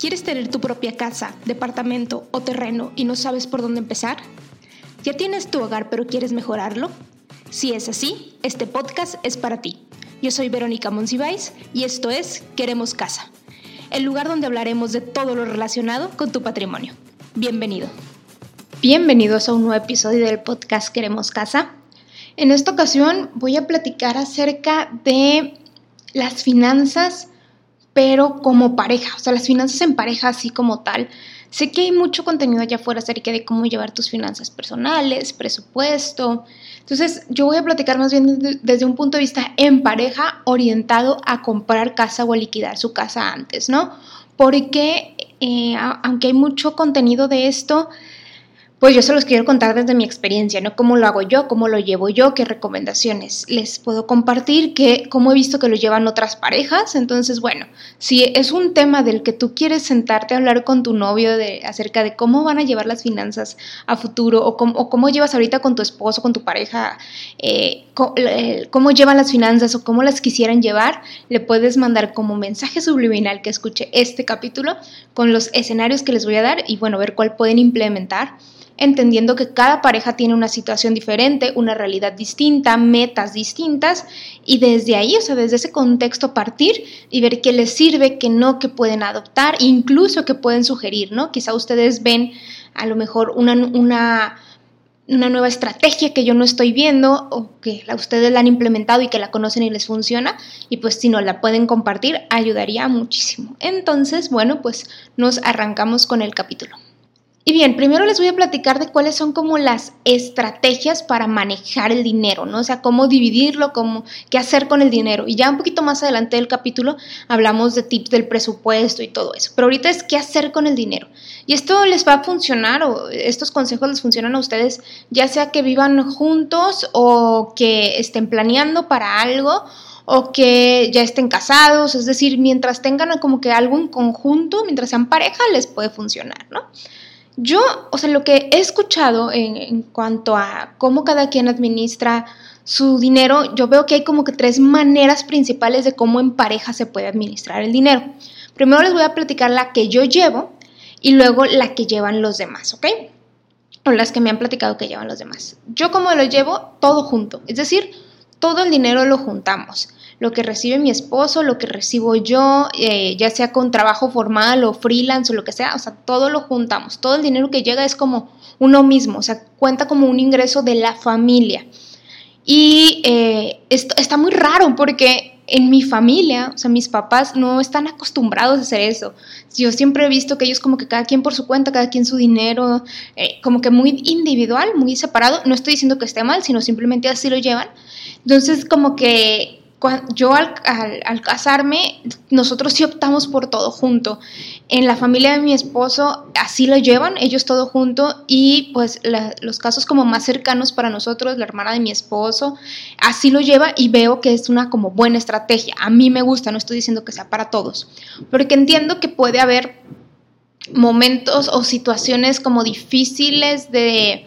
¿Quieres tener tu propia casa, departamento o terreno y no sabes por dónde empezar? ¿Ya tienes tu hogar pero quieres mejorarlo? Si es así, este podcast es para ti. Yo soy Verónica Monsiváis y esto es Queremos Casa, el lugar donde hablaremos de todo lo relacionado con tu patrimonio. Bienvenido. Bienvenidos a un nuevo episodio del podcast Queremos Casa. En esta ocasión voy a platicar acerca de las finanzas pero como pareja, o sea, las finanzas en pareja así como tal. Sé que hay mucho contenido allá afuera acerca de cómo llevar tus finanzas personales, presupuesto. Entonces, yo voy a platicar más bien desde un punto de vista en pareja orientado a comprar casa o a liquidar su casa antes, ¿no? Porque eh, aunque hay mucho contenido de esto, pues yo se los quiero contar desde mi experiencia, ¿no? Cómo lo hago yo, cómo lo llevo yo, qué recomendaciones les puedo compartir, qué, cómo he visto que lo llevan otras parejas. Entonces, bueno, si es un tema del que tú quieres sentarte a hablar con tu novio de, acerca de cómo van a llevar las finanzas a futuro o cómo, cómo llevas ahorita con tu esposo, con tu pareja, eh, cómo, llevan las finanzas o cómo las quisieran llevar, le puedes mandar como mensaje subliminal que escuche este capítulo con los escenarios que les voy a dar y bueno, ver cuál pueden implementar entendiendo que cada pareja tiene una situación diferente, una realidad distinta, metas distintas, y desde ahí, o sea, desde ese contexto partir y ver qué les sirve, qué no, qué pueden adoptar, incluso qué pueden sugerir, ¿no? Quizá ustedes ven a lo mejor una, una, una nueva estrategia que yo no estoy viendo o que ustedes la han implementado y que la conocen y les funciona y pues si no la pueden compartir ayudaría muchísimo. Entonces, bueno, pues nos arrancamos con el capítulo. Y bien, primero les voy a platicar de cuáles son como las estrategias para manejar el dinero, ¿no? O sea, cómo dividirlo, cómo, qué hacer con el dinero. Y ya un poquito más adelante del capítulo hablamos de tips del presupuesto y todo eso. Pero ahorita es qué hacer con el dinero. Y esto les va a funcionar, o estos consejos les funcionan a ustedes, ya sea que vivan juntos o que estén planeando para algo o que ya estén casados, es decir, mientras tengan como que algo en conjunto, mientras sean pareja, les puede funcionar, ¿no? Yo, o sea, lo que he escuchado en, cuanto a cómo cada quien administra su dinero, yo veo que hay como que tres maneras principales de cómo en pareja se puede administrar el dinero. Primero les voy a platicar la que yo llevo y luego la que llevan los demás, ¿ok? O las que me han platicado que llevan los demás. Yo como lo llevo todo junto, es decir, todo el dinero lo juntamos lo que recibe mi esposo, lo que recibo yo, eh, ya sea con trabajo formal o freelance o lo que sea, o sea, todo lo juntamos, todo el dinero que llega es como uno mismo, o sea, cuenta como un ingreso de la familia. Y eh, está muy raro porque en mi familia, o sea, mis papás no están acostumbrados a hacer eso. Yo siempre he visto que ellos como que cada quien por su cuenta, cada quien su dinero, eh, como que muy individual, muy separado. No estoy diciendo que esté mal, sino simplemente así lo llevan. Entonces, como que yo al, casarme, nosotros sí optamos por todo junto. En la familia de mi esposo así lo llevan, ellos todo junto y pues los casos como más cercanos para nosotros, la hermana de mi esposo, así lo lleva y veo que es una como buena estrategia. A mí me gusta, no estoy diciendo que sea para todos, porque entiendo que puede haber momentos o situaciones como difíciles de,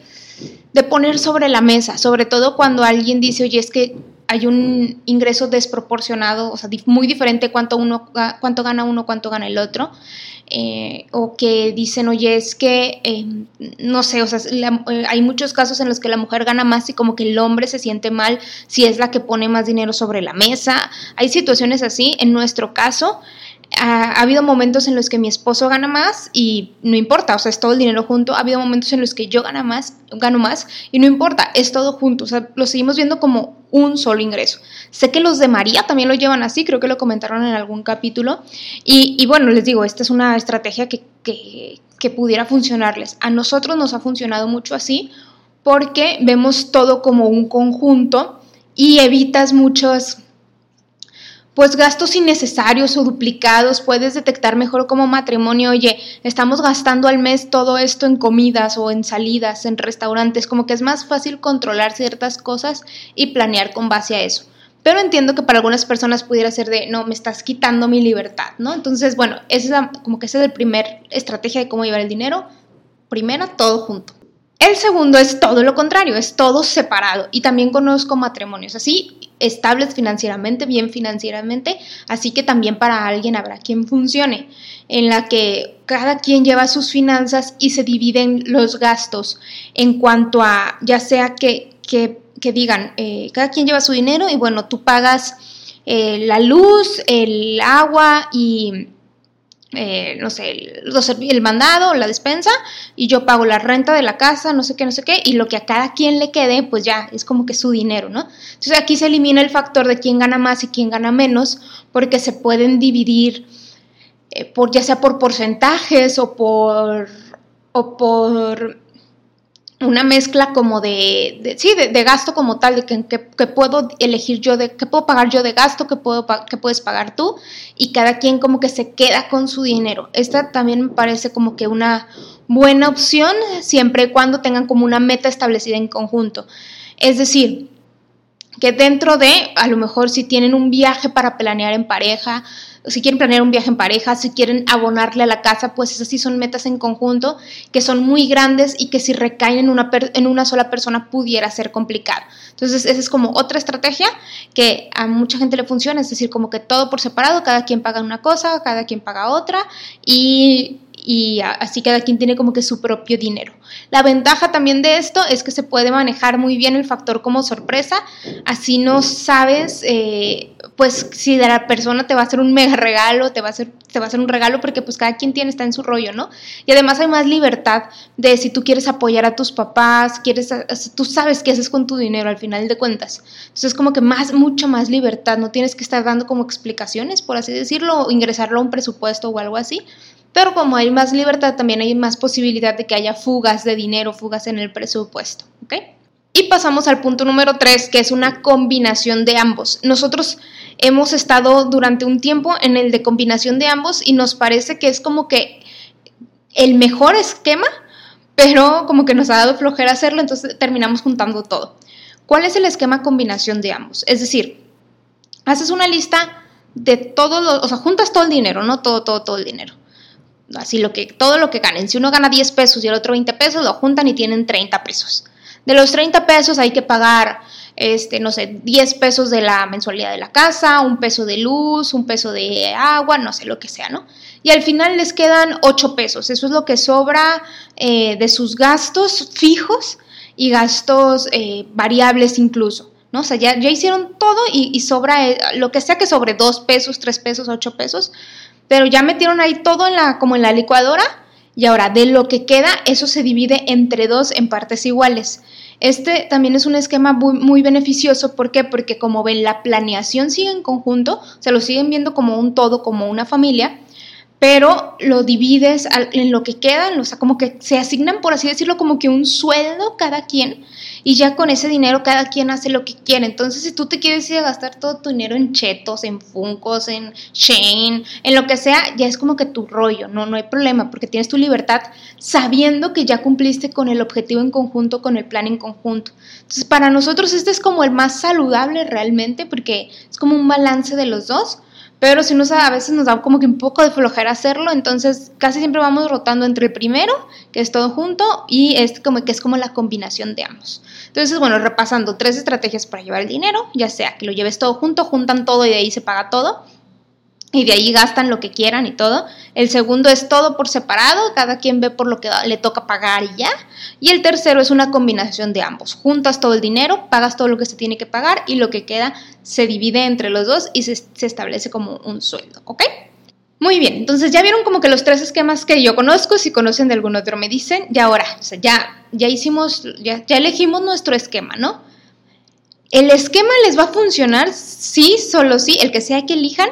de poner sobre la mesa, sobre todo cuando alguien dice, oye, es que hay un ingreso desproporcionado, o sea, muy diferente cuánto, uno, cuánto gana uno, cuánto gana el otro. Eh, o que dicen, oye, es que, em, no sé, o sea, eh, hay muchos casos en los que la mujer gana más y como que el hombre se siente mal si es la que pone más dinero sobre la mesa. Hay situaciones así. En nuestro caso, ha, habido momentos en los que mi esposo gana más y no importa, o sea, es todo el dinero junto. Ha habido momentos en los que yo gano más, gano más y no importa, es todo junto. O sea, lo seguimos viendo como un solo ingreso. Sé que los de María también lo llevan así, creo que lo comentaron en algún capítulo. Y, bueno, les digo, esta es una estrategia que, que pudiera funcionarles. A nosotros nos ha funcionado mucho así porque vemos todo como un conjunto y evitas muchos pues gastos innecesarios o duplicados, puedes detectar mejor como matrimonio, oye, estamos gastando al mes todo esto en comidas o en salidas, en restaurantes, como que es más fácil controlar ciertas cosas y planear con base a eso. Pero entiendo que para algunas personas pudiera ser de, no, me estás quitando mi libertad, ¿no? Entonces, bueno, esa es como que esa es la primera estrategia de cómo llevar el dinero. Primera, todo junto. El segundo es todo lo contrario, es todo separado. Y también conozco matrimonios así, estables financieramente, bien financieramente, así que también para alguien habrá quien funcione, en la que cada quien lleva sus finanzas y se dividen los gastos en cuanto a, ya sea que, que, digan, eh, cada quien lleva su dinero y bueno, tú pagas eh, la luz, el agua y eh, no sé, el, mandado, la despensa, y yo pago la renta de la casa, no sé qué, no sé qué, y lo que a cada quien le quede, pues ya es como que su dinero, ¿no? Entonces aquí se elimina el factor de quién gana más y quién gana menos, porque se pueden dividir, eh, por, ya sea por porcentajes o por, o por una mezcla como de, sí, de, gasto como tal, de que, puedo elegir yo, de qué puedo pagar yo de gasto, qué, puedo, qué puedes pagar tú, y cada quien como que se queda con su dinero. Esta también me parece como que una buena opción, siempre y cuando tengan como una meta establecida en conjunto. Es decir, que dentro de, a lo mejor si tienen un viaje para planear en pareja, si quieren planear un viaje en pareja, si quieren abonarle a la casa, pues esas sí son metas en conjunto que son muy grandes y que si recaen en una, en una sola persona pudiera ser complicado. Entonces, esa es como otra estrategia que a mucha gente le funciona, es decir, como que todo por separado, cada quien paga una cosa, cada quien paga otra y y así cada quien tiene como que su propio dinero. La ventaja también de esto es que se puede manejar muy bien el factor como sorpresa, así no sabes, eh, pues si de la persona te va a hacer un mega regalo, te va a hacer, te va a hacer un regalo porque pues cada quien tiene, está en su rollo, ¿no? Y además hay más libertad de si tú quieres apoyar a tus papás, quieres, tú sabes qué haces con tu dinero al final de cuentas. Entonces es como que más, mucha más libertad, no tienes que estar dando como explicaciones, por así decirlo, o ingresarlo a un presupuesto o algo así, pero como hay más libertad, también hay más posibilidad de que haya fugas de dinero, fugas en el presupuesto. Y pasamos al punto número tres, que es una combinación de ambos. Nosotros hemos estado durante un tiempo en el de combinación de ambos y nos parece que es como que el mejor esquema, pero como que nos ha dado flojera hacerlo, entonces terminamos juntando todo. ¿Cuál es el esquema combinación de ambos? Es decir, haces una lista de todo, lo, o sea, juntas todo el dinero, no todo, todo, todo el dinero así lo que, todo lo que ganen. Si uno gana 10 pesos y el otro 20 pesos, lo juntan y tienen 30 pesos. De los 30 pesos hay que pagar, este, no sé, 10 pesos de la mensualidad de la casa, un peso de luz, un peso de agua, no sé, lo que sea, ¿no? Y al final les quedan 8 pesos. Eso es lo que sobra eh, de sus gastos fijos y gastos eh, variables incluso. ¿no? O sea, ya, ya hicieron todo y, sobra eh, lo que sea que sobre 2 pesos, 3 pesos, 8 pesos, pero ya metieron ahí todo en la, como en la licuadora y ahora de lo que queda, eso se divide entre dos en partes iguales. Este también es un esquema muy, muy, beneficioso. ¿Por qué? Porque como ven, la planeación sigue en conjunto, se lo siguen viendo como un todo, como una familia, pero lo divides en lo que quedan, o sea, como que se asignan, por así decirlo, como que un sueldo cada quien y ya con ese dinero cada quien hace lo que quiere. Entonces, si tú te quieres ir a gastar todo tu dinero en chetos, en funcos, en Shane, en lo que sea, ya es como que tu rollo, no, no hay problema, porque tienes tu libertad sabiendo que ya cumpliste con el objetivo en conjunto, con el plan en conjunto. Entonces, para nosotros este es como el más saludable realmente, porque es como un balance de los dos pero si no a veces nos da como que un poco de flojera hacerlo, entonces casi siempre vamos rotando entre el primero, que es todo junto, y este como que es como la combinación de ambos. Entonces, bueno, repasando tres estrategias para llevar el dinero, ya sea que lo lleves todo junto, juntan todo y de ahí se paga todo, y de ahí gastan lo que quieran y todo. El segundo es todo por separado, cada quien ve por lo que le toca pagar y ya. Y el tercero es una combinación de ambos. Juntas todo el dinero, pagas todo lo que se tiene que pagar y lo que queda se divide entre los dos y se, establece como un sueldo, ¿ok? Muy bien, entonces ya vieron como que los tres esquemas que yo conozco, si conocen de algún otro me dicen, y ahora, ya, ya hicimos, ya elegimos nuestro esquema, ¿no? El esquema les va a funcionar, sí, solo sí, el que sea que elijan,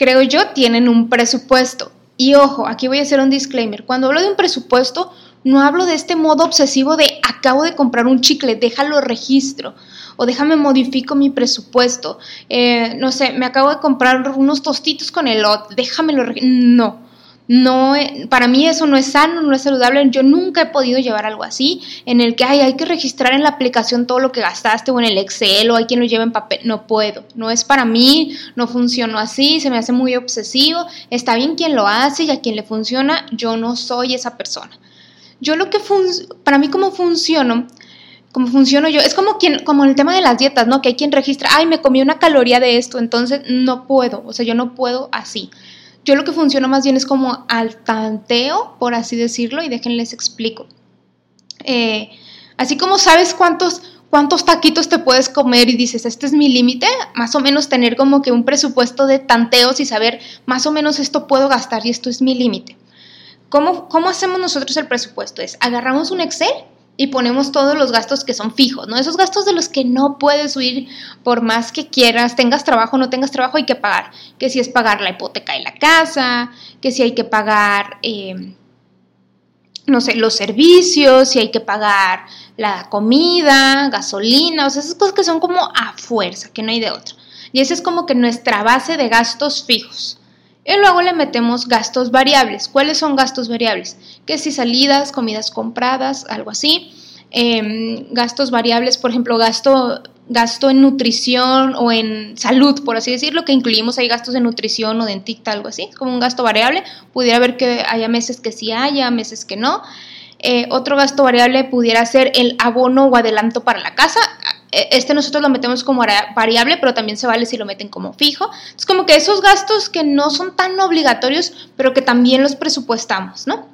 creo yo, tienen un presupuesto. Y ojo, aquí voy a hacer un disclaimer. Cuando hablo de un presupuesto, no hablo de este modo obsesivo de acabo de comprar un chicle, déjalo registro o déjame modifico mi presupuesto. Eh, no sé, me acabo de comprar unos tostitos con el lot, déjamelo. No no, eh, para mí eso no es sano, no es saludable. Yo nunca he podido llevar algo así, en el que hay que registrar en la aplicación todo lo que gastaste o en el Excel o hay quien lo lleva en papel. No puedo, no es para mí, no funcionó así, se me hace muy obsesivo. Está bien quien lo hace y a quien le funciona, yo no soy esa persona. Yo lo que, para mí como funciono, como funciono yo, es como quien, como el tema de las dietas, ¿no? Que hay quien registra, ay, me comí una caloría de esto, entonces no puedo, o sea, yo no puedo así. Yo lo que funciona más bien es como al tanteo, por así decirlo, y déjenles explico. Eh, así como sabes cuántos, cuántos taquitos te puedes comer y dices, este es mi límite, más o menos tener como que un presupuesto de tanteos y saber más o menos esto puedo gastar y esto es mi límite. ¿Cómo, ¿Cómo hacemos nosotros el presupuesto? Es agarramos un Excel y ponemos todos los gastos que son fijos, ¿no? Esos gastos de los que no puedes huir por más que quieras, tengas trabajo o no tengas trabajo, hay que pagar. Que si es pagar la hipoteca de la casa, que si hay que pagar, eh, no sé, los servicios, si hay que pagar la comida, gasolina, o sea, esas cosas que son como a fuerza, que no hay de otra. Y esa es como que nuestra base de gastos fijos. Y luego le metemos gastos variables. ¿Cuáles son gastos variables? Que si salidas, comidas compradas, algo así. Em, gastos variables, por ejemplo, gasto, gasto en nutrición o en salud, por así decirlo, que incluimos ahí gastos de nutrición o dentista, algo así, como un gasto variable. Pudiera haber que haya meses que sí haya, meses que no. Eh, otro gasto variable pudiera ser el abono o adelanto para la casa. E, este nosotros lo metemos como variable, pero también se vale si lo meten como fijo. Es como que esos gastos que no son tan obligatorios, pero que también los presupuestamos, ¿no?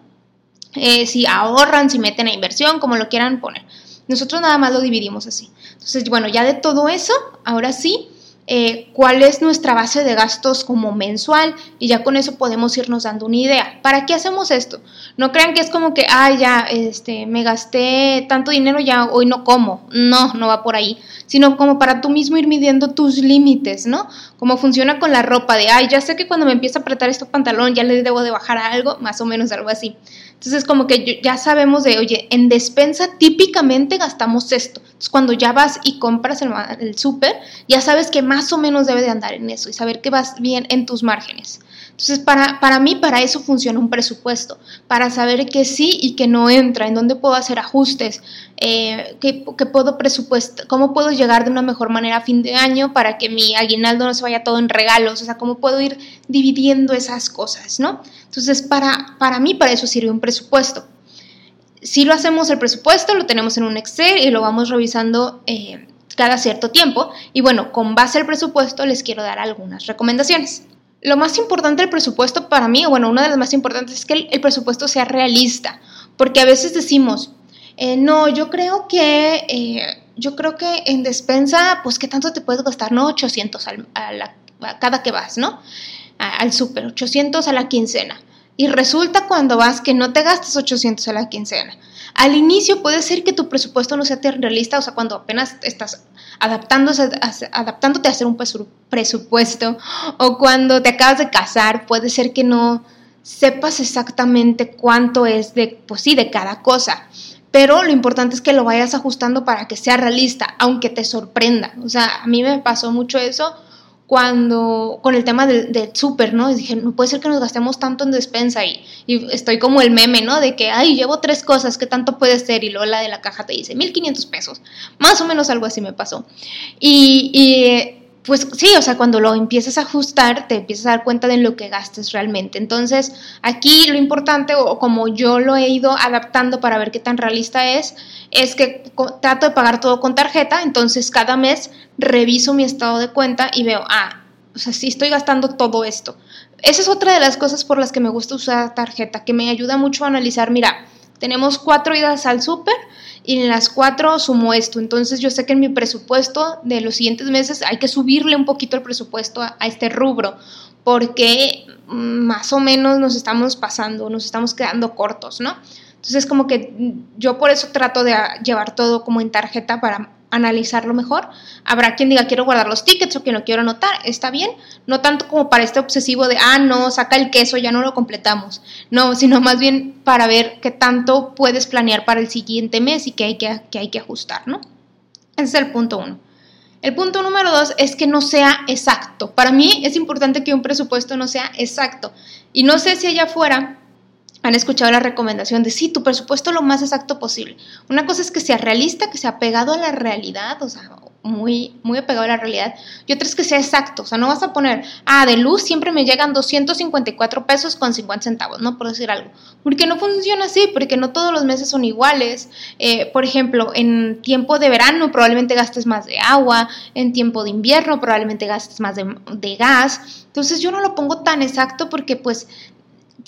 Eh, si ahorran, si meten a inversión, como lo quieran poner. Nosotros nada más lo dividimos así. Entonces, bueno, ya de todo eso, ahora sí, eh, cuál es nuestra base de gastos como mensual y ya con eso podemos irnos dando una idea. ¿Para qué hacemos esto? No crean que es como que, ah, ya, este, me gasté tanto dinero, ya hoy no como. No, no va por ahí, sino como para tú mismo ir midiendo tus límites, ¿no? Como funciona con la ropa de, ay, ya sé que cuando me empieza a apretar este pantalón ya le debo de bajar algo, más o menos algo así. Entonces, como que ya sabemos de, oye, en despensa típicamente gastamos esto. Entonces, cuando ya vas y compras el, el súper, ya sabes que más o menos debe de andar en eso y saber que vas bien en tus márgenes. Entonces, para, para mí, para eso funciona un presupuesto, para saber que sí y que no entra, en dónde puedo hacer ajustes, eh, que, puedo presupuesto, cómo puedo llegar de una mejor manera a fin de año para que mi aguinaldo no se vaya todo en regalos, o sea, cómo puedo ir dividiendo esas cosas, ¿no? Entonces, para, para mí, para eso sirve un presupuesto. Si lo hacemos el presupuesto, lo tenemos en un Excel y lo vamos revisando eh, cada cierto tiempo. Y bueno, con base al presupuesto les quiero dar algunas recomendaciones. Lo más importante del presupuesto para mí, bueno, una de las más importantes es que el, presupuesto sea realista, porque a veces decimos, eh, no, yo creo que, eh, yo creo que en despensa, pues, ¿qué tanto te puedes gastar? No, 800 a, cada que vas, ¿no? al súper, 800 a la quincena. Y resulta cuando vas que no te gastas 800 a la quincena. Al inicio puede ser que tu presupuesto no sea tan realista, o sea, cuando apenas estás adaptándose, adaptándote a hacer un presupuesto, o cuando te acabas de casar, puede ser que no sepas exactamente cuánto es de, pues sí, de cada cosa. Pero lo importante es que lo vayas ajustando para que sea realista, aunque te sorprenda. O sea, a mí me pasó mucho eso cuando con el tema del, del súper, ¿no? dije, no puede ser que nos gastemos tanto en despensa y, y, estoy como el meme, ¿no? De que, ay, llevo tres cosas, ¿qué tanto puede ser? Y luego la de la caja te dice, 1500 pesos. Más o menos algo así me pasó. Y, y pues sí, o sea, cuando lo empiezas a ajustar, te empiezas a dar cuenta de lo que gastes realmente. Entonces, aquí lo importante, o como yo lo he ido adaptando para ver qué tan realista es, es que trato de pagar todo con tarjeta, entonces cada mes reviso mi estado de cuenta y veo, ah, o sea, sí estoy gastando todo esto. Esa es otra de las cosas por las que me gusta usar tarjeta, que me ayuda mucho a analizar, mira, tenemos cuatro idas al súper y en las cuatro sumo esto. Entonces yo sé que en mi presupuesto de los siguientes meses hay que subirle un poquito el presupuesto a, este rubro porque más o menos nos estamos pasando, nos estamos quedando cortos, ¿no? Entonces como que yo por eso trato de llevar todo como en tarjeta para analizarlo mejor. Habrá quien diga quiero guardar los tickets o que no quiero anotar, está bien, no tanto como para este obsesivo de, ah, no, saca el queso, ya no lo completamos, no, sino más bien para ver qué tanto puedes planear para el siguiente mes y qué hay que, hay que ajustar, ¿no? Ese es el punto uno. El punto número dos es que no sea exacto. Para mí es importante que un presupuesto no sea exacto. Y no sé si allá afuera han escuchado la recomendación de sí, tu presupuesto lo más exacto posible. Una cosa es que sea realista, que sea pegado a la realidad, o sea, muy, muy apegado a la realidad, y otra es que sea exacto, o sea, no vas a poner, ah, de luz siempre me llegan 254 pesos con 50 centavos, ¿no? Por decir algo, porque no funciona así, porque no todos los meses son iguales, eh, por ejemplo, en tiempo de verano probablemente gastes más de agua, en tiempo de invierno probablemente gastes más de, de gas, entonces yo no lo pongo tan exacto porque pues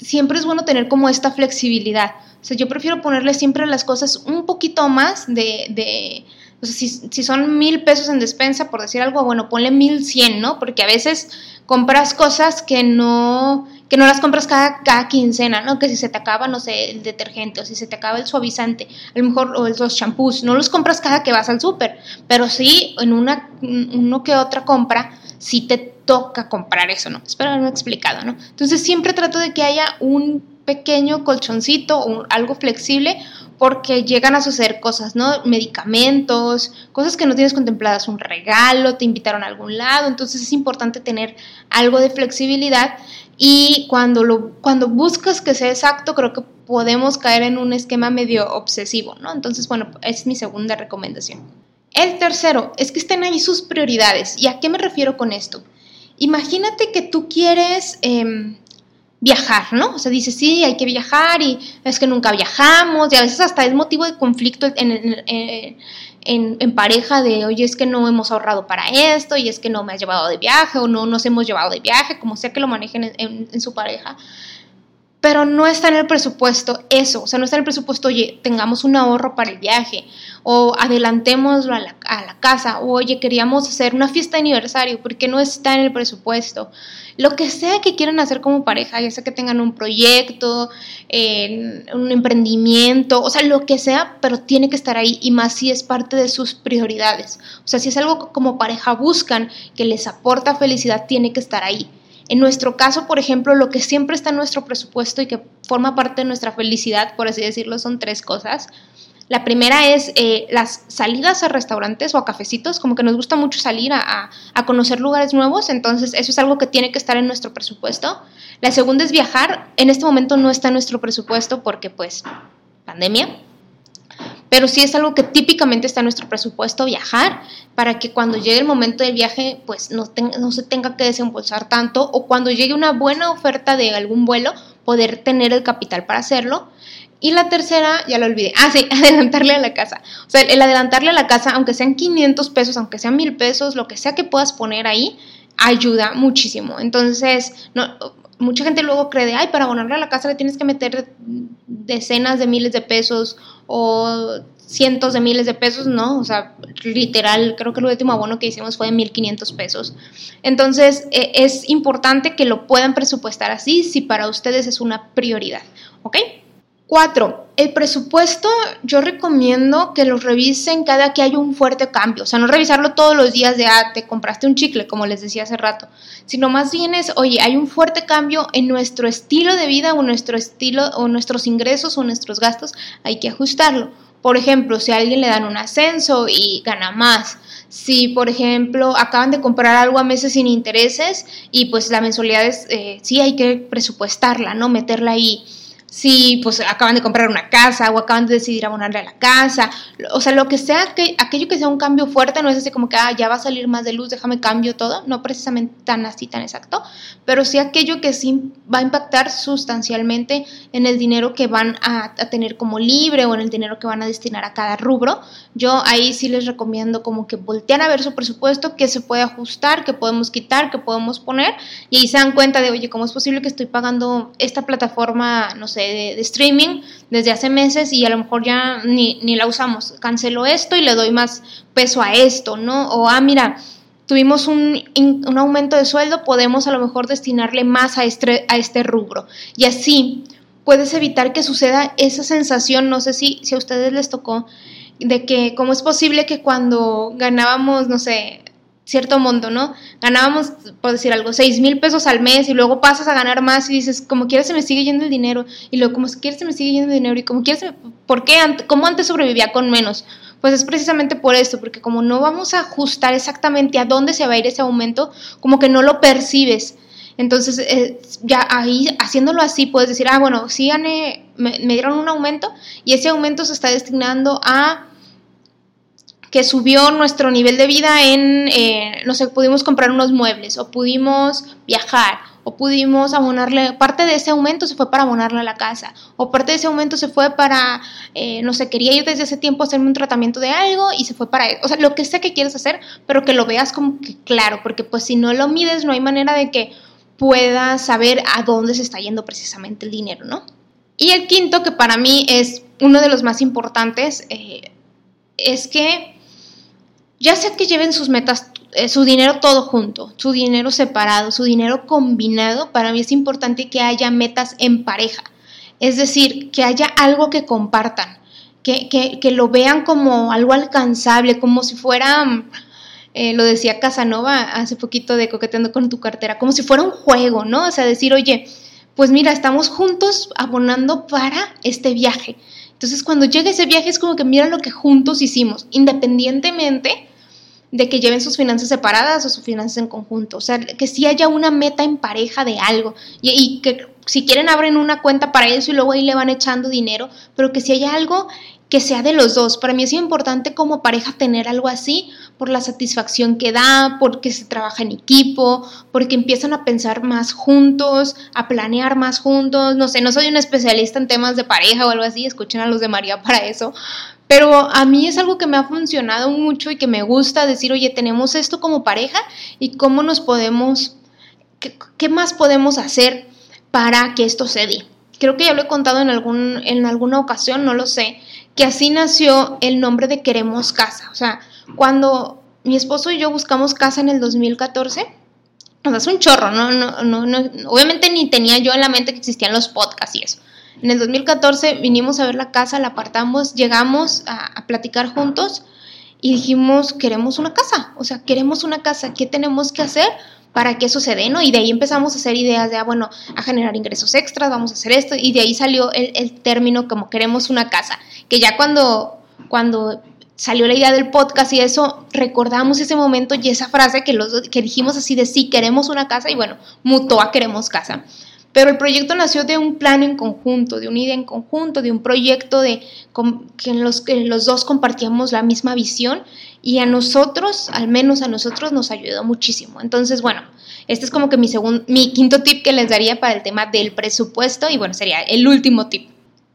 siempre es bueno tener como esta flexibilidad, o sea, yo prefiero ponerle siempre las cosas un poquito más de, de o sea, si, si, son mil pesos en despensa, por decir algo, bueno, ponle mil cien, ¿no? Porque a veces compras cosas que no, que no las compras cada, cada quincena, ¿no? Que si se te acaba, no sé, el detergente o si se te acaba el suavizante, a lo mejor, o los champús, no los compras cada que vas al súper, pero sí en una, uno que otra compra, sí te toca comprar eso, ¿no? Espero haberme explicado, ¿no? Entonces siempre trato de que haya un pequeño colchoncito o algo flexible porque llegan a suceder cosas, ¿no? Medicamentos, cosas que no tienes contempladas, un regalo, te invitaron a algún lado, entonces es importante tener algo de flexibilidad y cuando, lo, cuando buscas que sea exacto, creo que podemos caer en un esquema medio obsesivo, ¿no? Entonces, bueno, es mi segunda recomendación. El tercero es que estén ahí sus prioridades. ¿Y a qué me refiero con esto? Imagínate que tú quieres... Eh, viajar, ¿no? O sea, dice, sí, hay que viajar y es que nunca viajamos y a veces hasta es motivo de conflicto en, en, pareja de, oye, es que no hemos ahorrado para esto y es que no me has llevado de viaje o no nos hemos llevado de viaje, como sea que lo manejen en, su pareja. Pero no está en el presupuesto eso, o sea, no está en el presupuesto, oye, tengamos un ahorro para el viaje, o adelantémoslo a la, a la casa, o oye, queríamos hacer una fiesta de aniversario, porque no está en el presupuesto lo que sea que quieran hacer como pareja, ya sea que tengan un proyecto, un emprendimiento, o sea, lo que sea, pero tiene que estar ahí y más si es parte de sus prioridades. O sea, si es algo como pareja buscan que les aporta felicidad, tiene que estar ahí. En nuestro caso, por ejemplo, lo que siempre está en nuestro presupuesto y que forma parte de nuestra felicidad, por así decirlo, son tres cosas. La primera es eh, las salidas a restaurantes o a cafecitos, como que nos gusta mucho salir a, conocer lugares nuevos, entonces eso es algo que tiene que estar en nuestro presupuesto. La segunda es viajar, en este momento no está en nuestro presupuesto porque pues pandemia, pero sí es algo que típicamente está en nuestro presupuesto viajar para que cuando llegue el momento del viaje pues no, se tenga que desembolsar tanto o cuando llegue una buena oferta de algún vuelo poder tener el capital para hacerlo. Y la tercera, ya lo olvidé. Ah, sí, adelantarle a la casa. O sea, el adelantarle a la casa, aunque sean 500 pesos, aunque sean 1000 pesos, lo que sea que puedas poner ahí, ayuda muchísimo. Entonces, mucha gente luego cree de, ay, para abonarle a la casa le tienes que meter decenas de miles de pesos o cientos de miles de pesos, ¿no? O sea, literal, creo que el último abono que hicimos fue de 1.500 pesos. Entonces, e, es importante que lo puedan presupuestar así si para ustedes es una prioridad, ¿ok? Cuatro, el presupuesto yo recomiendo que lo revisen cada que haya un fuerte cambio, o sea, no revisarlo todos los días de, ah, te compraste un chicle, como les decía hace rato, sino más bien es, oye, hay un fuerte cambio en nuestro estilo de vida o nuestro estilo o nuestros ingresos o nuestros gastos, hay que ajustarlo. Por ejemplo, si a alguien le dan un ascenso y gana más, si por ejemplo acaban de comprar algo a meses sin intereses y pues la mensualidad es, eh, sí hay que presupuestarla, ¿no? Meterla ahí si pues acaban de comprar una casa o acaban de decidir abonarle a la casa, o sea, lo que sea, que, aquello que sea un cambio fuerte, no es así como que, ah, ya va a salir más de luz, déjame cambio todo, no precisamente tan así, tan exacto, pero sí aquello que sí va a impactar sustancialmente en el dinero que van a, tener como libre o en el dinero que van a destinar a cada rubro. Yo ahí sí les recomiendo como que voltean a ver su presupuesto, que se puede ajustar, que podemos quitar, que podemos poner, y ahí se dan cuenta de, oye, ¿cómo es posible que estoy pagando esta plataforma, no sé, de, streaming desde hace meses y a lo mejor ya ni, la usamos. Cancelo esto y le doy más peso a esto, ¿no? O, ah, mira, tuvimos un, un aumento de sueldo, podemos a lo mejor destinarle más a este, a este rubro. Y así puedes evitar que suceda esa sensación, no sé si, si a ustedes les tocó, de que cómo es posible que cuando ganábamos, no sé, cierto monto, ¿no? Ganábamos, por decir algo, seis mil pesos al mes y luego pasas a ganar más y dices, como quieras se me sigue yendo el dinero y luego como quieras se me sigue yendo el dinero y como quieras, ¿por qué? ¿Cómo antes sobrevivía con menos? Pues es precisamente por esto, porque como no vamos a ajustar exactamente a dónde se va a ir ese aumento, como que no lo percibes. Entonces, eh, ya ahí, haciéndolo así, puedes decir, ah, bueno, sí gané, me dieron un aumento y ese aumento se está destinando a que subió nuestro nivel de vida en, eh, no sé, pudimos comprar unos muebles o pudimos viajar o pudimos abonarle, parte de ese aumento se fue para abonarle a la casa, o parte de ese aumento se fue para, eh, no sé, quería yo desde ese tiempo hacerme un tratamiento de algo y se fue para. O sea, lo que sea que quieres hacer, pero que lo veas como que claro, porque pues si no lo mides no hay manera de que puedas saber a dónde se está yendo precisamente el dinero, ¿no? Y el quinto, que para mí es uno de los más importantes, eh, es que ya sea que lleven sus metas, eh, su dinero todo junto, su dinero separado, su dinero combinado, para mí es importante que haya metas en pareja. Es decir, que haya algo que compartan, que, que, lo vean como algo alcanzable, como si fuera, mm, eh, lo decía Casanova hace poquito de coqueteando con tu cartera, como si fuera un juego, ¿no? O sea, decir, oye, pues mira, estamos juntos abonando para este viaje. Entonces, cuando llega ese viaje es como que mira lo que juntos hicimos, independientemente de que lleven sus finanzas separadas o sus finanzas en conjunto. O sea, que sí haya una meta en pareja de algo y, que si quieren abren una cuenta para eso y luego ahí le van echando dinero, pero que si haya algo que sea de los dos. Para mí es importante como pareja tener algo así por la satisfacción que da, porque se trabaja en equipo, porque empiezan a pensar más juntos, a planear más juntos. No sé, no soy un especialista en temas de pareja o algo así, escuchen a los de María para eso, pero a mí es algo que me ha funcionado mucho y que me gusta decir, oye, tenemos esto como pareja y cómo nos podemos, qué, más podemos hacer para que esto se dé. Creo que ya lo he contado en, algún, en alguna ocasión, no lo sé, que así nació el nombre de Queremos Casa. O sea, cuando mi esposo y yo buscamos casa en el 2014, o sea, es un chorro, ¿no? No, no, obviamente ni tenía yo en la mente que existían los podcasts y eso. En el 2014 vinimos a ver la casa, la apartamos, llegamos a, platicar juntos y dijimos, queremos una casa, o sea, queremos una casa, ¿qué tenemos que hacer? Para se dé, ¿no? Y de ahí empezamos a hacer ideas de, ah, bueno, a generar ingresos extras, vamos a hacer esto, y de ahí salió el, término como queremos una casa, que ya cuando, cuando salió la idea del podcast y eso, recordamos ese momento y esa frase que, los, que dijimos así de sí, queremos una casa, y bueno, mutó a queremos casa. Pero el proyecto nació de un plan en conjunto, de una idea en conjunto, de un proyecto de que los que los dos compartíamos la misma visión y a nosotros, al menos a nosotros, nos ayudó muchísimo. Entonces, bueno, este es como que mi, segundo, mi quinto tip que les daría para el tema del presupuesto y bueno, sería el último tip.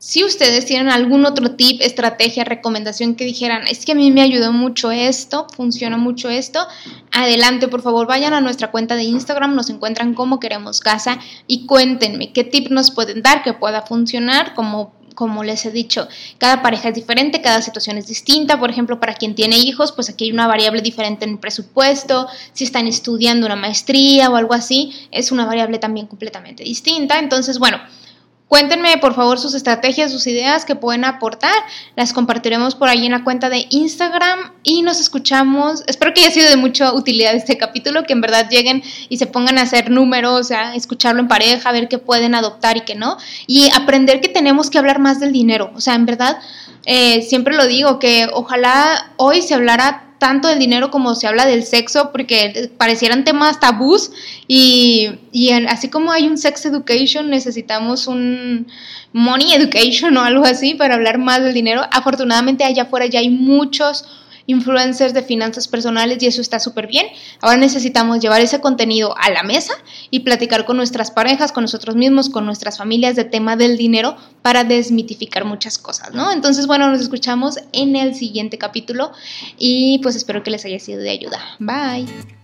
Si ustedes tienen algún otro tip, estrategia, recomendación que dijeran, es que a mí me ayudó mucho esto, funciona mucho esto, adelante, por favor, vayan a nuestra cuenta de Instagram, nos encuentran como queremos casa y cuéntenme qué tip nos pueden dar que pueda funcionar como como les he dicho, cada pareja es diferente, cada situación es distinta. Por ejemplo, para quien tiene hijos, pues aquí hay una variable diferente en el presupuesto. Si están estudiando una maestría o algo así, es una variable también completamente distinta. Entonces, bueno, Cuéntenme por favor sus estrategias, sus ideas que pueden aportar. Las compartiremos por ahí en la cuenta de Instagram y nos escuchamos. Espero que haya sido de mucha utilidad este capítulo, que en verdad lleguen y se pongan a hacer números, a escucharlo en pareja, ver qué pueden adoptar y qué no. Y aprender que tenemos que hablar más del dinero. O sea, en verdad, eh, siempre lo digo, que ojalá hoy se hablara tanto del dinero como se habla del sexo, porque parecieran temas tabús y, así como hay un sex education, necesitamos un money education o algo así para hablar más del dinero. Afortunadamente allá afuera ya hay muchos influencers de finanzas personales y eso está súper bien. Ahora necesitamos llevar ese contenido a la mesa y platicar con nuestras parejas, con nosotros mismos, con nuestras familias de tema del dinero para desmitificar muchas cosas, ¿no? Entonces, bueno, nos escuchamos en el siguiente capítulo y pues espero que les haya sido de ayuda. Bye.